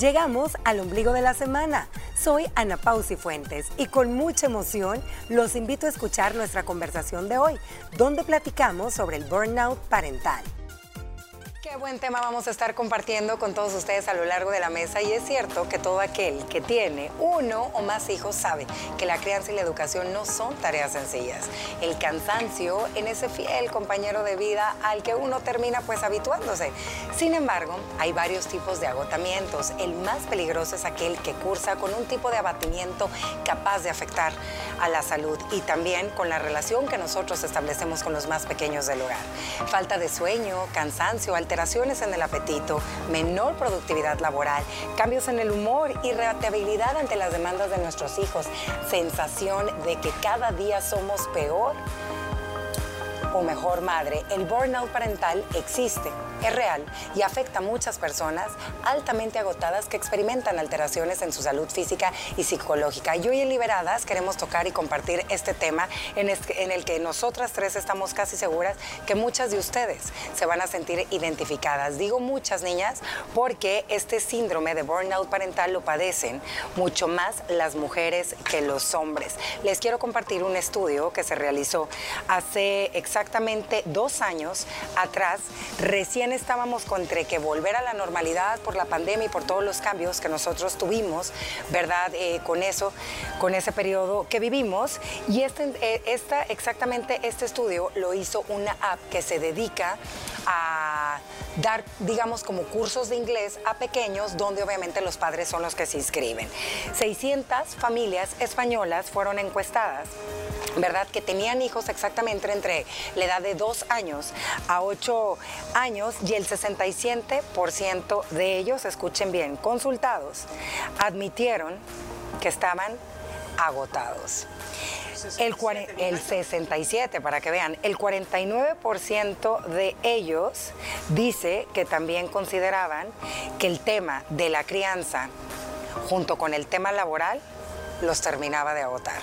Llegamos al ombligo de la semana. Soy Ana Pausi Fuentes y con mucha emoción los invito a escuchar nuestra conversación de hoy, donde platicamos sobre el burnout parental. Qué buen tema vamos a estar compartiendo con todos ustedes a lo largo de la mesa y es cierto que todo aquel que tiene uno o más hijos sabe que la crianza y la educación no son tareas sencillas. El cansancio en ese fiel compañero de vida al que uno termina pues habituándose. Sin embargo, hay varios tipos de agotamientos. El más peligroso es aquel que cursa con un tipo de abatimiento capaz de afectar a la salud y también con la relación que nosotros establecemos con los más pequeños del hogar. Falta de sueño, cansancio, alteración alteraciones en el apetito, menor productividad laboral, cambios en el humor, irritabilidad ante las demandas de nuestros hijos, sensación de que cada día somos peor o mejor madre, el burnout parental existe es real y afecta a muchas personas altamente agotadas que experimentan alteraciones en su salud física y psicológica. Y hoy en Liberadas queremos tocar y compartir este tema en, el que nosotras tres estamos casi seguras que muchas de ustedes se van a sentir identificadas. Digo muchas niñas porque este síndrome de burnout parental lo padecen mucho más las mujeres que los hombres. Les quiero compartir un estudio que se realizó hace exactamente dos años atrás, recién estábamos contra que volver a la normalidad por la pandemia y por todos los cambios que nosotros tuvimos, ¿verdad? Eh, con eso, con ese periodo que vivimos. Y este, eh, esta, exactamente este estudio lo hizo una app que se dedica a dar, digamos, como cursos de inglés a pequeños, donde obviamente los padres son los que se inscriben. 600 familias españolas fueron encuestadas ¿verdad? Que tenían hijos exactamente entre la edad de 2 años a 8 años y el 67% de ellos, escuchen bien, consultados, admitieron que estaban agotados. El, el 67, para que vean, el 49% de ellos dice que también consideraban que el tema de la crianza junto con el tema laboral los terminaba de agotar.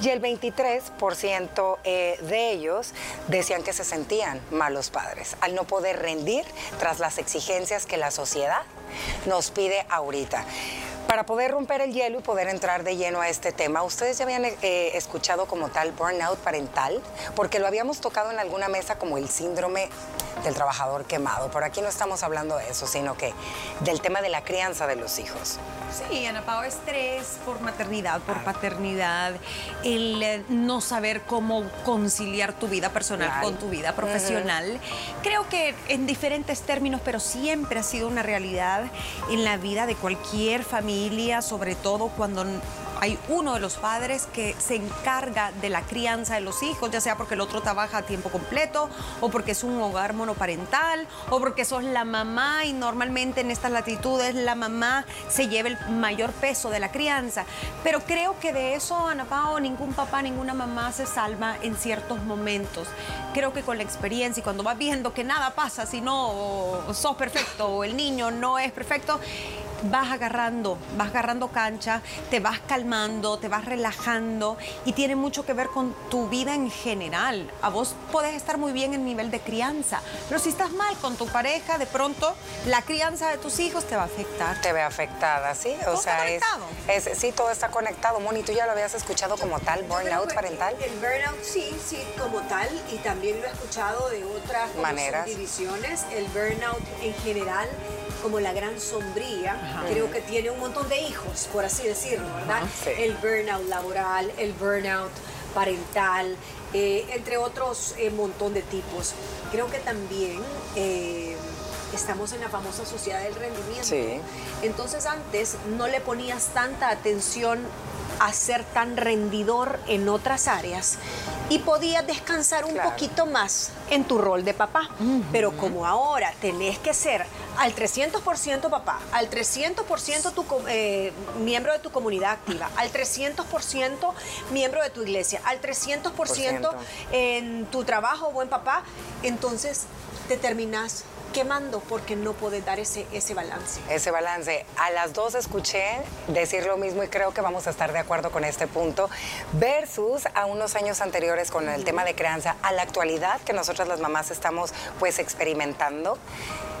Y el 23% eh, de ellos decían que se sentían malos padres al no poder rendir tras las exigencias que la sociedad nos pide ahorita. Para poder romper el hielo y poder entrar de lleno a este tema, ¿ustedes ya habían eh, escuchado como tal burnout parental? Porque lo habíamos tocado en alguna mesa como el síndrome del trabajador quemado. Por aquí no estamos hablando de eso, sino que del tema de la crianza de los hijos. Sí, Ana Pao, estrés por maternidad, por paternidad, el eh, no saber cómo conciliar tu vida personal con tu vida profesional. Creo que en diferentes términos, pero siempre ha sido una realidad en la vida de cualquier familia, sobre todo cuando hay uno de los padres que se encarga de la crianza de los hijos, ya sea porque el otro trabaja a tiempo completo o porque es un hogar monoparental o porque sos la mamá y normalmente en estas latitudes la mamá se lleva el mayor peso de la crianza. Pero creo que de eso, Ana Pao, ningún papá, ninguna mamá se salva en ciertos momentos. Creo que con la experiencia y cuando vas viendo que nada pasa si no sos perfecto o el niño no es perfecto, vas agarrando, vas agarrando cancha, te vas calmando, te vas relajando y tiene mucho que ver con tu vida en general. A vos podés estar muy bien en nivel de crianza, pero si estás mal con tu pareja, de pronto la crianza de tus hijos te va a afectar. Te ve afectada, sí. O sea, es, es, sí, todo está conectado. Moni, ¿tú ya lo habías escuchado como tal, burnout parental? El, burnout sí, sí, como tal, y también lo he escuchado de otras maneras. Divisiones. El burnout en general como la gran sombría, creo que tiene un montón de hijos, por así decirlo, ¿verdad? El burnout laboral, el burnout parental, eh, entre otros un eh, montón de tipos. Creo que también eh, estamos en la famosa sociedad del rendimiento. Entonces antes no le ponías tanta atención a ser tan rendidor en otras áreas y podías descansar un poquito más en tu rol de papá. Pero como ahora tenés que ser al 300% papá, al 300% tu, eh, miembro de tu comunidad activa, al 300% miembro de tu iglesia, al 300% en tu trabajo, buen papá, entonces te terminas quemando porque no puede dar ese, ese balance. Ese balance. A las dos escuché decir lo mismo y creo que vamos a estar de acuerdo con este punto, versus a unos años anteriores con el tema de crianza, a la actualidad que nosotras las mamás estamos pues experimentando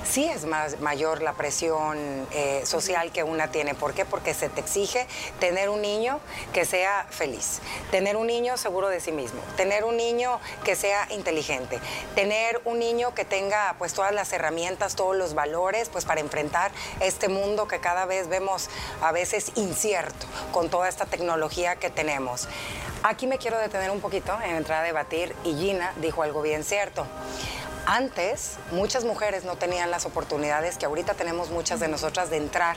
sí es más, mayor la presión eh, social que una tiene. ¿Por qué? Porque se te exige tener un niño que sea feliz, tener un niño seguro de sí mismo, tener un niño que sea inteligente, tener un niño que tenga pues todas las herramientas, todos los valores pues para enfrentar este mundo que cada vez vemos a veces incierto con toda esta tecnología que tenemos. Aquí me quiero detener un poquito en entrar a debatir y Gina dijo algo bien cierto. Antes, muchas mujeres no tenían las oportunidades que ahorita tenemos muchas de nosotras de entrar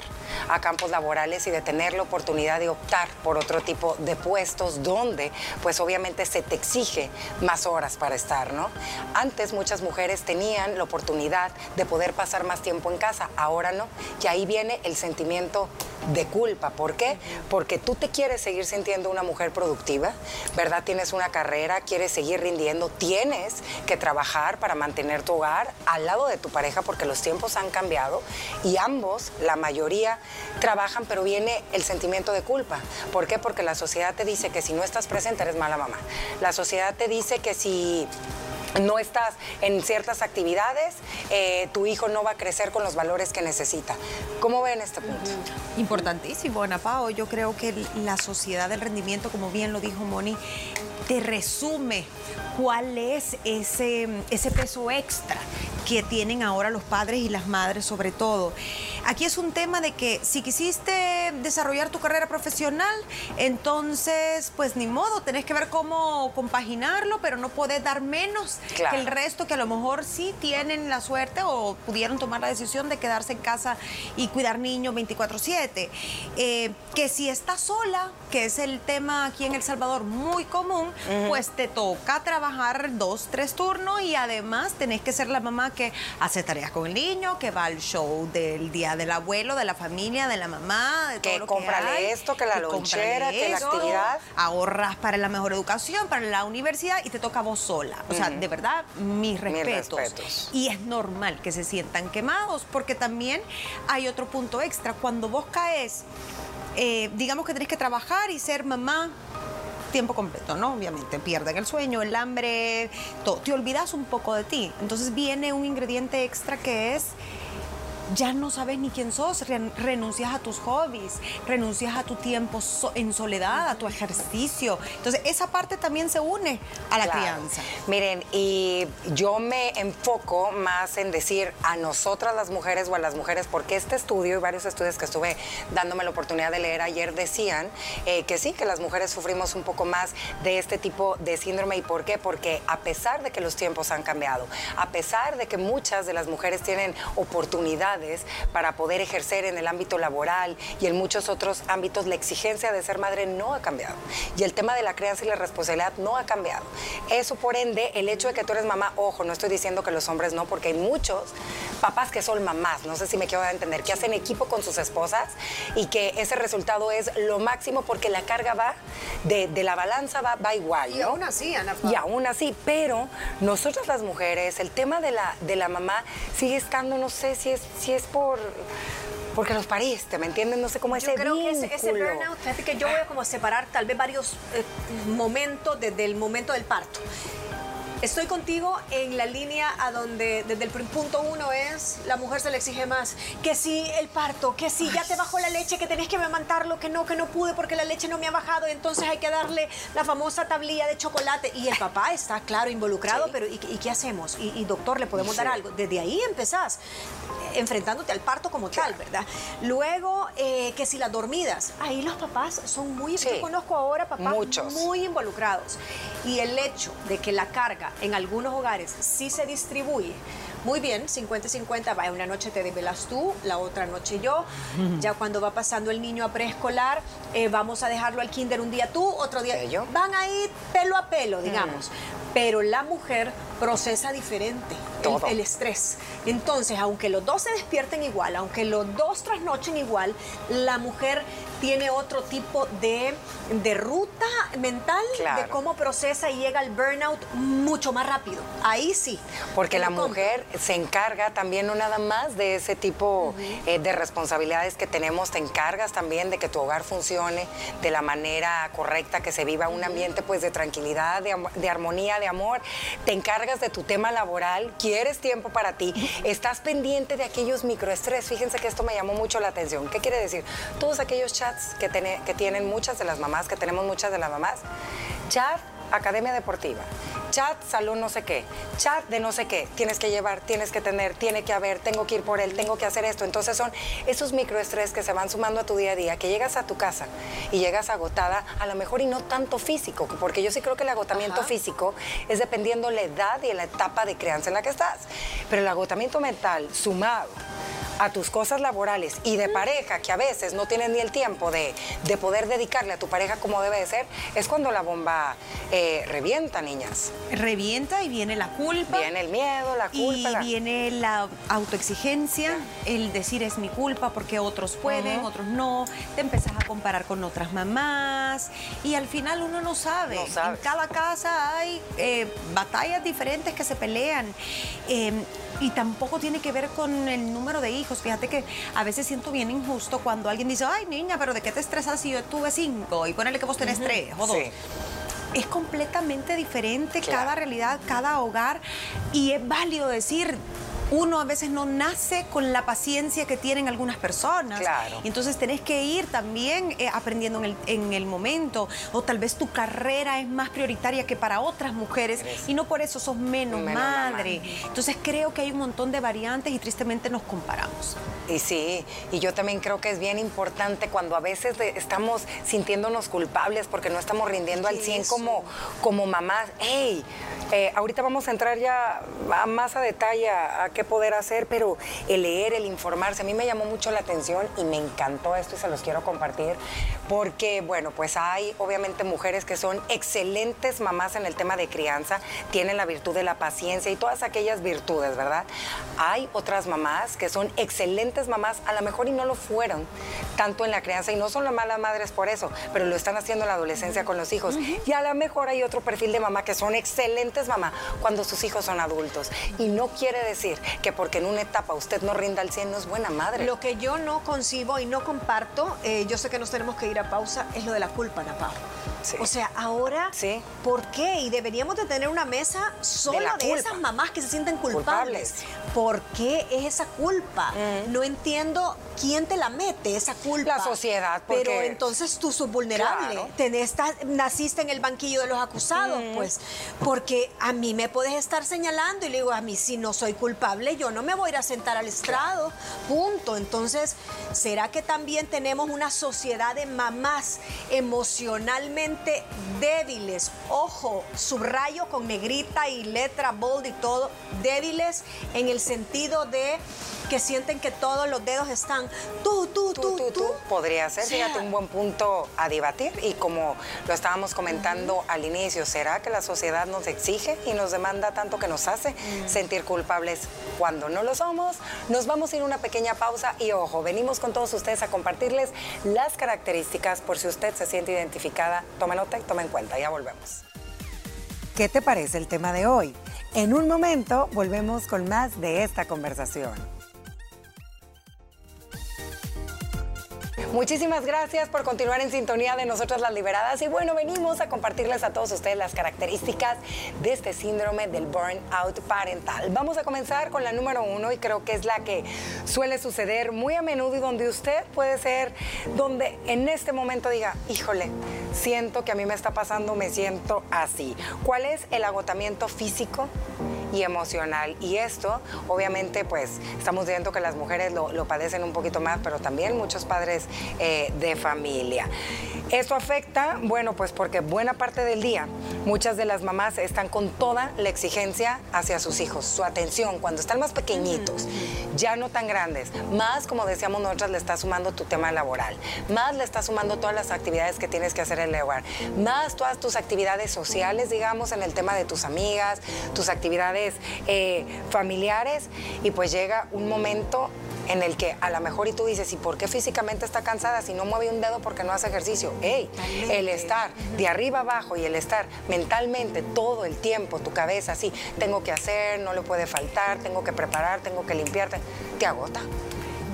a campos laborales y de tener la oportunidad de optar por otro tipo de puestos donde, pues obviamente se te exige más horas para estar, ¿no? Antes muchas mujeres tenían la oportunidad de poder pasar más tiempo en casa, ahora no. Y ahí viene el sentimiento de culpa. ¿Por qué? Porque tú te quieres seguir sintiendo una mujer productiva, ¿verdad? Tienes una carrera, quieres seguir rindiendo, tienes que trabajar para mantener tu hogar al lado de tu pareja porque los tiempos han cambiado y ambos, la mayoría, trabajan, pero viene el sentimiento de culpa. ¿Por qué? Porque la sociedad te dice que si no estás presente eres mala mamá. La sociedad te dice que si no estás en ciertas actividades, eh, tu hijo no va a crecer con los valores que necesita. ¿Cómo ven este punto? Importantísimo, Ana Pao. Yo creo que la sociedad del rendimiento, como bien lo dijo Moni, te resume cuál es ese, ese peso extra que tienen ahora los padres y las madres sobre todo. Aquí es un tema de que si quisiste desarrollar tu carrera profesional, entonces pues ni modo, tenés que ver cómo compaginarlo, pero no podés dar menos que el resto que a lo mejor sí tienen la suerte o pudieron tomar la decisión de quedarse en casa y cuidar niños 24/7. Eh, que si estás sola, que es el tema aquí en El Salvador muy común, pues te toca trabajar dos, tres turnos y además tenés que ser la mamá que hace tareas con el niño, que va al show del día del abuelo, de la familia, de la mamá, de todo que lo que esto, que la lonchera, que la actividad. Ahorras para la mejor educación, para la universidad y te toca vos sola. O sea, de verdad, mis respetos. Y es normal que se sientan quemados porque también hay otro punto extra. Cuando vos caes, eh, digamos que tenés que trabajar y ser mamá tiempo completo, ¿no? Obviamente, pierden el sueño, el hambre, todo. Te olvidas un poco de ti. Entonces viene un ingrediente extra que es ya no sabes ni quién sos, renuncias a tus hobbies, renuncias a tu tiempo en soledad, a tu ejercicio. Entonces, esa parte también se une a la crianza. Miren, y yo me enfoco más en decir a nosotras las mujeres o a las mujeres, porque este estudio y varios estudios que estuve dándome la oportunidad de leer ayer decían eh, que sí, que las mujeres sufrimos un poco más de este tipo de síndrome. ¿Y por qué? Porque a pesar de que los tiempos han cambiado, a pesar de que muchas de las mujeres tienen oportunidad para poder ejercer en el ámbito laboral y en muchos otros ámbitos, la exigencia de ser madre no ha cambiado. Y el tema de la crianza y la responsabilidad no ha cambiado. Eso, por ende, el hecho de que tú eres mamá, ojo, no estoy diciendo que los hombres no, porque hay muchos papás que son mamás, no sé si me quiero entender, que hacen equipo con sus esposas y que ese resultado es lo máximo porque la carga va, de, la balanza va, va igual. Y aún así, Ana. Y aún así, pero nosotras las mujeres, el tema de la, de la mamá sigue estando, no sé si es, si es por porque los pariste, ¿me entienden? No sé cómo ese Yo creo que ese, burnout, fíjate que yo voy a como separar tal vez varios eh, momentos desde el momento del parto. Estoy contigo en la línea a donde desde el punto uno es la mujer se le exige más. Que si el parto, que si ya te bajó la leche, que tenés que amamantarlo, que no, que no pude porque la leche no me ha bajado, y entonces hay que darle la famosa tablilla de chocolate. Y el papá está, claro, involucrado, pero ¿y, qué hacemos? Y, doctor, ¿le podemos dar algo? Desde ahí empezás enfrentándote al parto como tal, ¿verdad? Luego, eh, que si las dormidas, ahí los papás son muy, yo conozco ahora papás muy involucrados. Y el hecho de que la carga en algunos hogares sí se distribuye. Muy bien, 50-50, va, una noche te desvelas tú, la otra noche yo. Ya cuando va pasando el niño a preescolar, eh, vamos a dejarlo al kinder un día tú, otro día yo. Van a ir pelo a pelo, digamos. Pero la mujer procesa diferente el, estrés. Entonces, aunque los dos se despierten igual, aunque los dos trasnochen igual, la mujer tiene otro tipo de, de ruta mental de cómo procesa y llega al burnout mucho más rápido. Ahí sí. Porque la mujer se encarga también no nada más de ese tipo eh, de responsabilidades que tenemos, te encargas también de que tu hogar funcione de la manera correcta, que se viva un ambiente pues de tranquilidad, de, armonía, de amor, te encargas de tu tema laboral, quieres tiempo para ti, estás pendiente de aquellos microestrés. Fíjense que esto me llamó mucho la atención. ¿Qué quiere decir? Todos aquellos chats que, que tienen muchas de las mamás, que tenemos muchas de las mamás, chat academia deportiva, chat, salón no sé qué, chat de no sé qué, tienes que llevar, tienes que tener, tiene que haber, tengo que ir por él, tengo que hacer esto. Entonces son esos microestrés que se van sumando a tu día a día, que llegas a tu casa y llegas agotada, a lo mejor y no tanto físico, porque yo sí creo que el agotamiento físico es dependiendo la edad y la etapa de crianza en la que estás. Pero el agotamiento mental sumado a tus cosas laborales y de pareja, que a veces no tienes ni el tiempo de, poder dedicarle a tu pareja como debe de ser, es cuando la bomba eh, revienta, niñas. Revienta y viene la culpa. Viene el miedo, la culpa. Y viene la autoexigencia, el decir es mi culpa porque otros pueden, otros no. Te empezás a comparar con otras mamás y al final uno no sabe. en cada casa hay eh, batallas diferentes que se pelean. Em, y tampoco tiene que ver con el número de hijos. Fíjate que a veces siento bien injusto cuando alguien dice, ay niña, pero ¿de qué te estresas si yo tuve cinco? Y ponele que vos tenés tres o dos. Es completamente diferente cada realidad, cada hogar. Y es válido decir, uno a veces no nace con la paciencia que tienen algunas personas. Claro. Y entonces tenés que ir también eh, aprendiendo en el, momento. O tal vez tu carrera es más prioritaria que para otras mujeres y no por eso sos menos, madre. Entonces creo que hay un montón de variantes y tristemente nos comparamos. Y sí, y yo también creo que es bien importante cuando a veces estamos sintiéndonos culpables porque no estamos rindiendo al 100 como, como mamás. ¡Ey! Eh, ahorita vamos a entrar ya más a detalle a qué poder hacer, pero el leer, el informarse, a mí me llamó mucho la atención y me encantó esto y se los quiero compartir, porque, bueno, pues hay obviamente mujeres que son excelentes mamás en el tema de crianza, tienen la virtud de la paciencia y todas aquellas virtudes, ¿verdad? Hay otras mamás que son excelentes mamás, a lo mejor y no lo fueron tanto en la crianza y no son las malas madres por eso, pero lo están haciendo en la adolescencia con los hijos. Y a lo mejor hay otro perfil de mamá que son excelentes mamás cuando sus hijos son adultos. Y no quiere decir que porque en una etapa usted no rinda al 100 no es buena madre. Lo que yo no concibo y no comparto, eh, yo sé que nos tenemos que ir a pausa, es lo de la culpa, Ana O sea, ahora, sí. ¿por qué? Y deberíamos de tener una mesa sola de, esas mamás que se sienten culpables. ¿Por qué es esa culpa? Mm. No entiendo quién te la mete, esa culpa. La sociedad. Pero entonces tú sos vulnerable. naciste en el banquillo de los acusados, mm. pues. Porque a mí me puedes estar señalando y le digo, a mí si no soy culpable, yo no me voy a ir a sentar al estrado. Punto. Entonces, ¿será que también tenemos una sociedad de mamás emocionalmente débiles? Ojo, subrayo con negrita y letra bold y todo, débiles en el sentido de que sienten que todos los dedos están tú, tú, tú, tú. tú, Podría ser, fíjate, un buen punto a debatir. Y como lo estábamos comentando al inicio, ¿será que la sociedad nos exige y nos demanda tanto que nos hace sentir culpables cuando no lo somos? Nos vamos a ir a una pequeña pausa y ojo, venimos con todos ustedes a compartirles las características por si usted se siente identificada. Tome nota y tome en cuenta. Ya volvemos. ¿Qué te parece el tema de hoy? En un momento volvemos con más de esta conversación. Muchísimas gracias por continuar en sintonía de nosotras las liberadas y bueno, venimos a compartirles a todos ustedes las características de este síndrome del burnout parental. Vamos a comenzar con la número uno y creo que es la que suele suceder muy a menudo y donde usted puede ser, donde en este momento diga, híjole, siento que a mí me está pasando, me siento así. ¿Cuál es el agotamiento físico? y emocional. Y esto, obviamente, pues estamos viendo que las mujeres lo, padecen un poquito más, pero también muchos padres eh, de familia. Esto afecta, bueno, pues porque buena parte del día muchas de las mamás están con toda la exigencia hacia sus hijos, su atención cuando están más pequeñitos, ya no tan grandes, más como decíamos nosotras le está sumando tu tema laboral, más le está sumando todas las actividades que tienes que hacer en el hogar, más todas tus actividades sociales, digamos, en el tema de tus amigas, tus actividades eh, familiares y pues llega un momento en el que a lo mejor y tú dices, ¿y por qué físicamente está cansada si no mueve un dedo porque no hace ejercicio? ¡Ey! El estar de arriba abajo y el estar mentalmente todo el tiempo, tu cabeza así, tengo que hacer, no le puede faltar, tengo que preparar, tengo que limpiarte, te agota.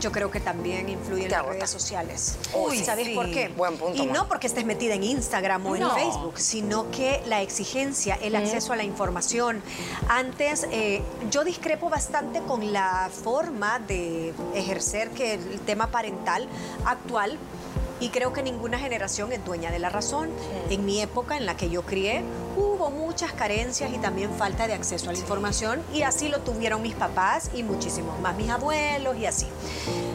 Yo creo que también influyen las redes sociales. Uy, ¿Sabes por qué? Buen punto. Y no porque estés metida en Instagram o en Facebook, sino que la exigencia, el acceso a la información. Antes, eh, yo discrepo bastante con la forma de ejercer que el tema parental actual y creo que ninguna generación es dueña de la razón. En mi época, en la que yo crié, hubo muchas carencias y también falta de acceso a la información y así lo tuvieron mis papás y muchísimos más, mis abuelos y así.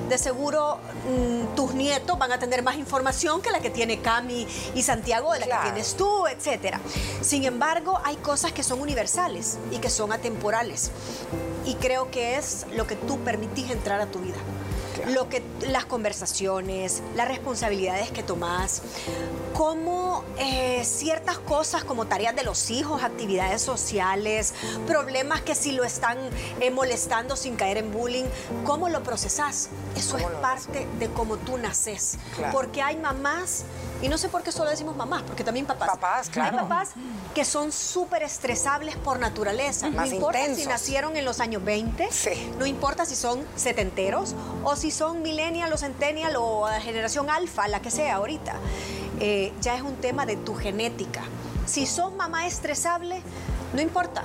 De seguro mm, tus nietos van a tener más información que la que tiene Cami y Santiago, de la que tienes tú, etc. Sin embargo, hay cosas que son universales y que son atemporales. Y creo que es lo que tú permitís entrar a tu vida lo que, las conversaciones, las responsabilidades que tomás, cómo eh, ciertas cosas como tareas de los hijos, actividades sociales, problemas que si lo están eh, molestando sin caer en bullying, cómo lo procesás. Eso es parte de cómo tú naces. Porque hay mamás y no sé por qué solo decimos mamás, porque también papás. Papás, claro. Hay papás que son súper estresables por naturaleza. no importa si nacieron en los años 20, no importa si son setenteros o si son millennial o centennial o generación alfa, la que sea ahorita. Eh, ya es un tema de tu genética. Si sos mamá estresable, no importa.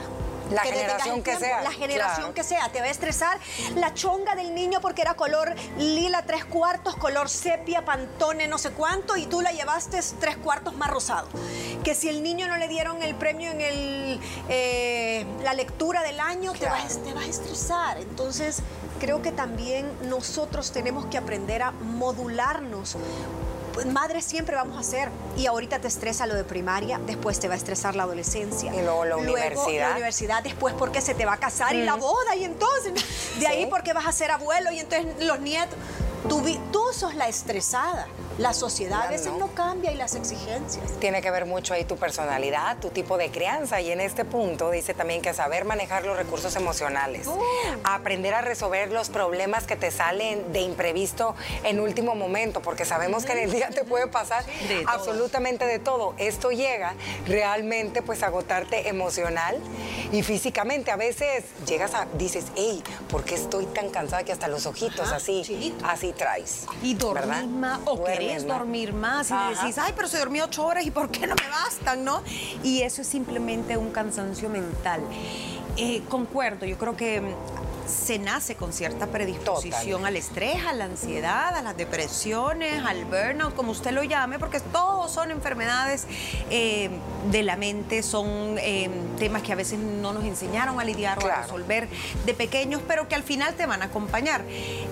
La generación que sea. La generación que sea. Te va a estresar la chonga del niño porque era color lila tres cuartos, color sepia, pantone, no sé cuánto, y tú la llevaste tres cuartos más rosado. Que si el niño no le dieron el premio en el, eh, la lectura del año, te, vas, te vas a estresar. Entonces, creo que también nosotros tenemos que aprender a modularnos madre siempre vamos a ser. Y ahorita te estresa lo de primaria, después te va a estresar la adolescencia. Y luego la universidad. La universidad, después porque se te va a casar y la boda, y entonces, de ahí porque vas a ser abuelo y entonces los nietos. Tú, tú sos la estresada. La sociedad a veces no cambia y las exigencias. Tiene que ver mucho ahí tu personalidad, tu tipo de crianza. Y en este punto dice también que saber manejar los recursos emocionales, uh. aprender a resolver los problemas que te salen de imprevisto en último momento, porque sabemos que en el día te puede pasar absolutamente de todo. Esto llega realmente pues a agotarte emocional y físicamente. A veces llegas a, dices, hey, ¿por qué estoy tan cansada que hasta los ojitos así, así traes? Y dormir o querer dormir más y decís, ay, pero se dormí ocho horas y ¿por qué no me bastan, no? Y eso es simplemente un cansancio mental. Eh, concuerdo, yo creo que se nace con cierta predisposición al estrés, a la ansiedad, a las depresiones, al burnout, como usted lo llame, porque todos son enfermedades eh, de la mente, son eh, temas que a veces no nos enseñaron a lidiar o a resolver de pequeños, pero que al final te van a acompañar.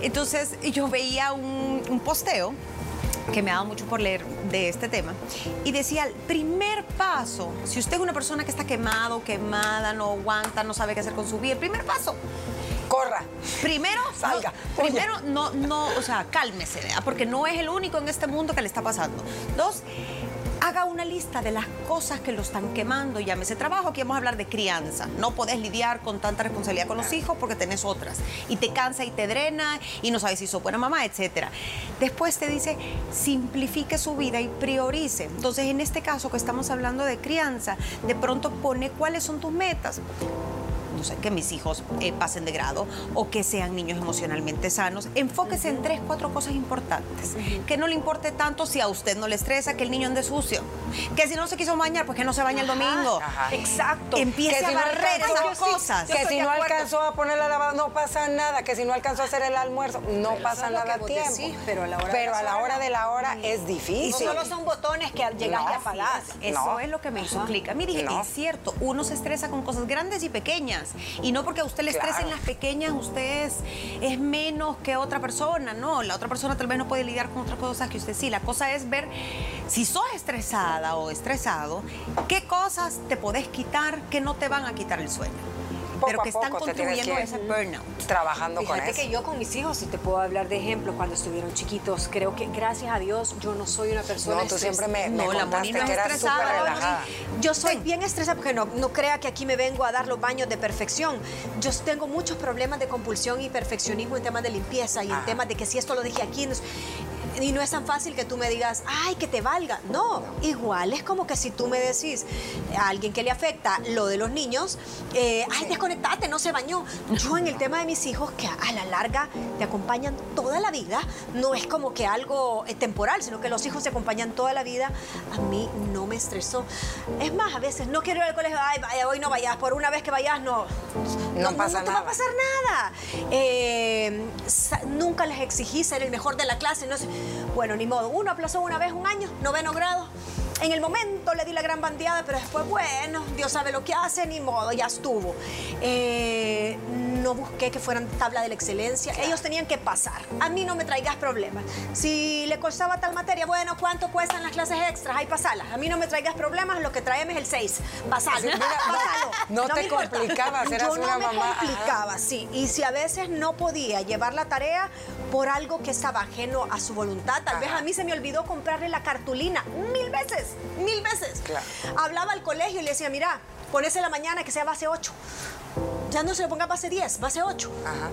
Entonces yo veía un, un posteo que me ha dado mucho por leer de este tema, y decía, el primer paso, si usted es una persona que está quemado, quemada, no aguanta, no sabe qué hacer con su vida, el primer paso, corra. Primero, salga. primero, no, no, o sea, cálmese, porque no es el único en este mundo que le está pasando. Dos, haga una lista de las cosas que lo están quemando. Llámese trabajo, aquí vamos a hablar de crianza. No podés lidiar con tanta responsabilidad con los hijos porque tenés otras. Y te cansa y te drena y no sabes si sos buena mamá, etc. Después te dice, simplifique su vida y priorice. Entonces, en este caso que estamos hablando de crianza, de pronto pone cuáles son tus metas que mis hijos eh, pasen de grado o que sean niños emocionalmente sanos. Enfóquese en tres, cuatro cosas importantes. Que no le importe tanto si a usted no le estresa que el niño ande sucio. Que si no se quiso bañar, pues que no se bañe el domingo. Exacto. Empiece a barrer esas cosas. que si no alcanzó a poner la lavada, no pasa nada. Que si no alcanzó a hacer el almuerzo, no pasa nada a tiempo. pero a la hora, pero de, a la hora de la hora es difícil. No solo son botones que llegas a apagar. Eso es lo que me hizo clic. Mire, es cierto, uno se estresa con cosas grandes y pequeñas. Y no porque a usted le estresen las pequeñas, usted es, menos que otra persona. No, la otra persona tal vez no puede lidiar con otras cosas que usted sí. La cosa es ver si sos estresada o estresado, qué cosas te podés quitar que no te van a quitar el sueño pero que están contribuyendo a ese burnout. Trabajando con eso. que yo con mis hijos, si te puedo hablar de ejemplo, cuando estuvieron chiquitos, creo que gracias a Dios yo no soy una persona No, tú siempre me, me no, contaste que eras súper relajada. Yo soy bien estresada porque no, no crea que aquí me vengo a dar los baños de perfección. Yo tengo muchos problemas de compulsión y perfeccionismo en temas de limpieza y en temas de que si esto lo dije aquí, y no es tan fácil que tú me digas, ay, que te valga. No, igual es como que si tú me decís a alguien que le afecta lo de los niños, eh, ay, desconectate, no se bañó. Yo en el tema de mis hijos, que a la larga te acompañan toda la vida, no es como que algo eh, temporal, sino que los hijos te acompañan toda la vida, a mí no me estresó. Es más, a veces no quiero ir al colegio, ay, hoy no vayas, por una vez que vayas, no. No, pasa no, nada. va a pasar nada. Eh, nunca les exigí ser el mejor de la clase, no sé. Bueno, ni modo. Uno aplazó una vez un año, noveno grado. En el momento le di la gran bandeada, pero después, bueno, Dios sabe lo que hace, ni modo, ya estuvo. Eh, no busqué que fueran tabla de la excelencia. Ellos tenían que pasar. A mí no me traigas problemas. Si le costaba tal materia, bueno, ¿cuánto cuestan las clases extras? Hay pasalas. A mí no me traigas problemas, lo que traeme es el 6. Pasalo. No, te complicabas, eras Yo no una me mamá. complicaba, sí. Y si a veces no podía llevar la tarea por algo que estaba ajeno a su voluntad, tal vez a mí se me olvidó comprarle la cartulina mil veces, mil veces. Claro. Hablaba al colegio y le decía, mira, ponese la mañana que sea base 8. Ya no se le ponga base 10, base 8. Ajá.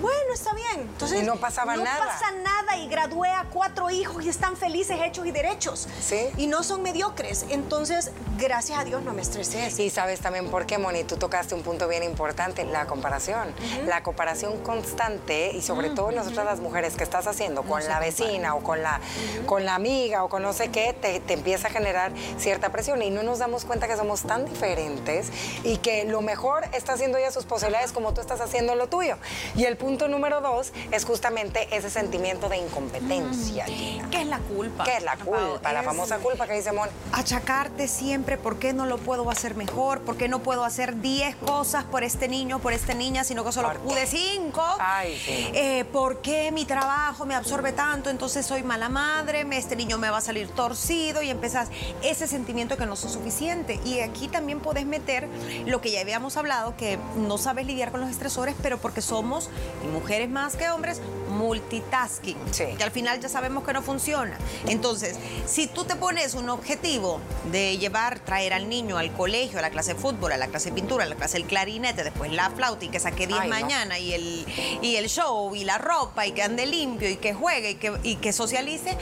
Bueno, está bien. Entonces, Y no pasaba nada. No pasa nada y gradué a cuatro hijos y están felices, hechos y derechos. Sí. Y no son mediocres. Entonces, gracias a Dios no me estresé. Y sabes también por qué, Moni, tú tocaste un punto bien importante, la comparación. La comparación constante y sobre todo nosotras las mujeres que estás haciendo con la vecina o con la, con la amiga o con no sé qué, te, te empieza a generar cierta presión y no nos damos cuenta que somos tan diferentes y que lo mejor está haciendo ella sus posibilidades como tú estás haciendo lo tuyo. Y el punto número dos es justamente ese sentimiento de incompetencia. Gina. ¿Qué es la culpa? ¿Qué es la culpa? La Es famosa culpa que dice Moni. Achacarte siempre, ¿por qué no lo puedo hacer mejor? ¿Por qué no puedo hacer 10 cosas por este niño, por esta niña, sino que solo pude 5? Ay, sí. Eh, ¿Por qué mi trabajo me absorbe tanto? Entonces soy mala madre, este niño me va a salir torcido y empezás ese sentimiento que no sos suficiente. Y aquí también podés meter lo que ya habíamos hablado, que no sabes lidiar con los estresores, pero porque somos, y mujeres más que hombres, multitasking. Sí. Y al final ya sabemos que no funciona. Entonces, si tú te pones un objetivo de llevar, traer al niño al colegio, a la clase de fútbol, a la clase de pintura, a la clase del clarinete, después la flauta y que saque 10 Ay, no. mañana y, el, y el show y la ropa y que ande limpio y que juegue y que, y que socialice,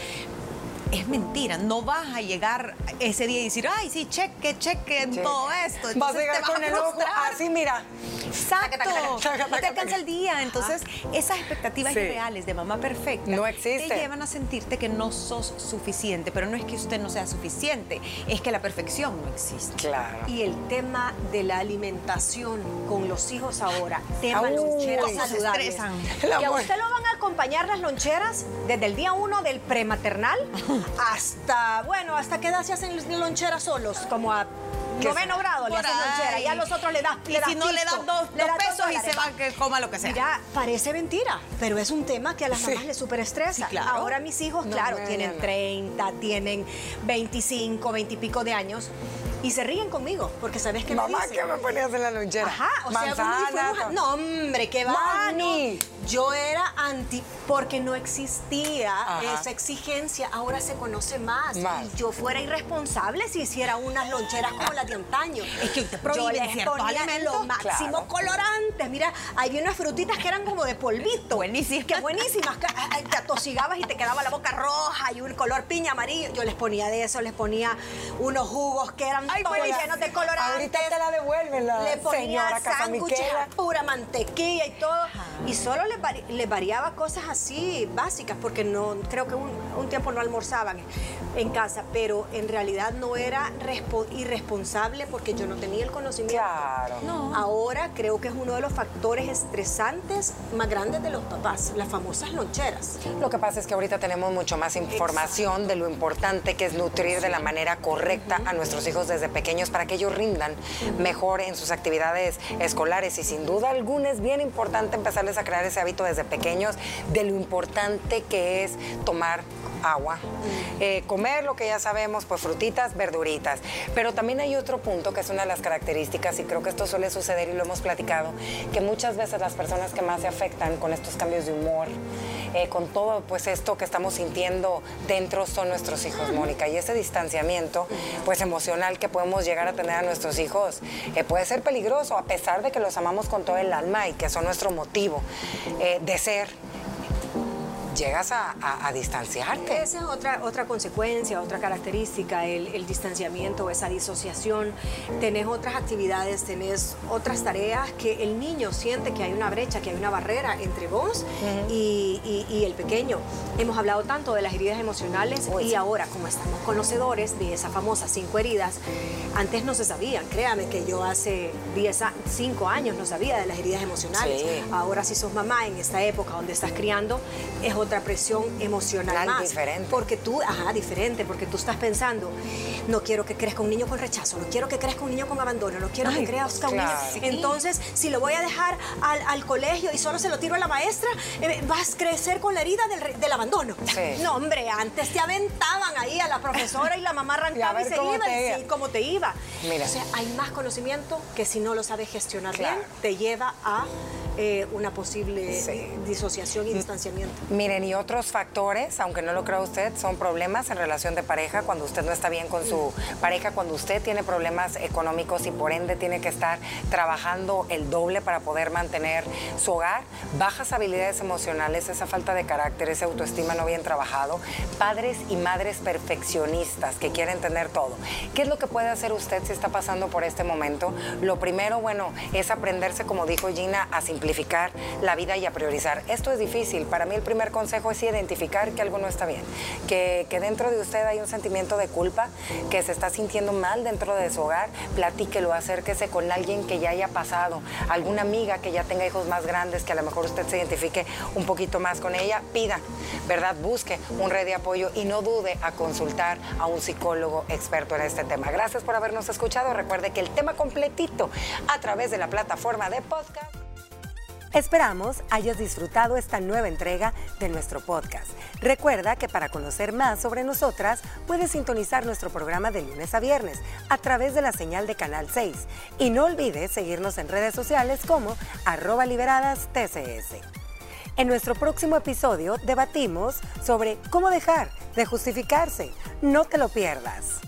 es mentira. No vas a llegar ese día y decir, ay, sí, cheque, cheque en todo esto. Vas a llegar con el ojo así, mira. Exacto. No te alcanza el día. Entonces, esas expectativas irreales de mamá perfecta No existen. te llevan a sentirte que no sos suficiente. Pero no es que usted no sea suficiente, es que la perfección no existe. Claro. Y el tema de la alimentación con los hijos ahora, tema Au, loncheras saludables. Que a usted lo van a acompañar las loncheras desde el día uno del prematernal hasta, bueno, hasta qué edad se hacen loncheras solos, como a ¿Qué noveno grado le hacen lonchera. Y a los otros le das Y le das si no le dan dos, le dos das pesos y se va que coma lo que sea. Mira, parece mentira, pero es un tema que a las Sí. mamás les súper estresa. Sí, claro. Ahora mis hijos, No, claro, no, tienen no. 30, tienen 25, 20 y pico de años y se ríen conmigo porque sabes que me Mamá, dicen. ¿qué me ponías en la lonchera? Ajá, o sea, Manzana. fuimos a- todo. no, hombre, qué va. Yo era anti, porque no existía Ajá. esa exigencia, ahora se conoce más. Más. Y yo fuera irresponsable si hiciera unas loncheras como las de antaño. Es que usted yo prohíbe les ciertos ponía alimentos. lo máximo Claro. colorantes. Mira, había unas frutitas que eran como de polvito. Buenísimas. Que buenísimas. que, te atosigabas y te quedaba la boca roja y un color piña amarillo. Yo les ponía de eso, les ponía unos jugos que eran Ay, buenísimo. de colorantes. Ahorita te la devuelven la Le ponía sándwiches a pura mantequilla y todo. Y solo vari- les variaba cosas así básicas, porque no creo que un, un tiempo no almorzaban en casa, pero en realidad no era respo- irresponsable porque yo no tenía el conocimiento. Claro. No. Ahora creo que es uno de los factores estresantes más grandes de los papás, las famosas loncheras. Lo que pasa es que ahorita tenemos mucho más información de lo importante que es nutrir de la manera correcta a nuestros hijos desde pequeños para que ellos rindan mejor en sus actividades escolares. Y sin duda alguna es bien importante empezarles a crear ese hábito desde pequeños de lo importante que es tomar agua, eh, comer lo que ya sabemos, pues frutitas, verduritas. Pero también hay otro punto que es una de las características, y creo que esto suele suceder y lo hemos platicado, que muchas veces las personas que más se afectan con estos cambios de humor, eh, con todo pues esto que estamos sintiendo dentro son nuestros hijos, Mónica. Y ese distanciamiento pues emocional que podemos llegar a tener a nuestros hijos eh, puede ser peligroso, a pesar de que los amamos con todo el alma y que son nuestro motivo eh, de ser llegas a, distanciarte. Esa es otra, otra consecuencia, otra característica, el, distanciamiento, esa disociación. Tenés otras actividades, tenés otras tareas que el niño siente que hay una brecha, que hay una barrera entre vos y, el pequeño. Hemos hablado tanto de las heridas emocionales y ahora, como estamos conocedores de esas famosas cinco heridas, antes no se sabían, créame que yo hace 10, 5 años no sabía de las heridas emocionales. Ahora si sos mamá en esta época donde estás criando, es otra presión emocional más. diferente. Porque tú, ajá, diferente, porque tú estás pensando, no quiero que crezca un niño con rechazo, no quiero que crezca un niño con abandono, no quiero que crezca un niño. Entonces, si lo voy a dejar al, colegio y solo se lo tiro a la maestra, eh, vas a crecer con la herida del, abandono. No, hombre, antes te aventaban ahí a la profesora y la mamá arrancaba y, se iba, y cómo te iba. Mira. O sea, hay más conocimiento que si no lo sabes gestionar bien, te lleva a eh, una posible disociación y distanciamiento. Miren, y otros factores, aunque no lo crea usted, son problemas en relación de pareja, cuando usted no está bien con su pareja, cuando usted tiene problemas económicos y por ende tiene que estar trabajando el doble para poder mantener su hogar, bajas habilidades emocionales, esa falta de carácter, esa autoestima no bien trabajado, padres y madres perfeccionistas que quieren tener todo. ¿Qué es lo que puede hacer usted si está pasando por este momento? Lo primero, bueno, es aprenderse, como dijo Gina, a simplificar simplificar la vida y a priorizar. Esto es difícil. Para mí el primer consejo es identificar que algo no está bien, que, que dentro de usted hay un sentimiento de culpa, que se está sintiendo mal dentro de su hogar, platíquelo, acérquese con alguien que ya haya pasado, alguna amiga que ya tenga hijos más grandes, que a lo mejor usted se identifique un poquito más con ella, pida, ¿verdad? Busque un red de apoyo y no dude a consultar a un psicólogo experto en este tema. Gracias por habernos escuchado. Recuerde que el tema completito a través de la plataforma de podcast Esperamos hayas disfrutado esta nueva entrega de nuestro podcast. Recuerda que para conocer más sobre nosotras puedes sintonizar nuestro programa de lunes a viernes a través de la señal de Canal 6 y no olvides seguirnos en redes sociales como arroba liberadas TCS. En nuestro próximo episodio debatimos sobre cómo dejar de justificarse. No te lo pierdas.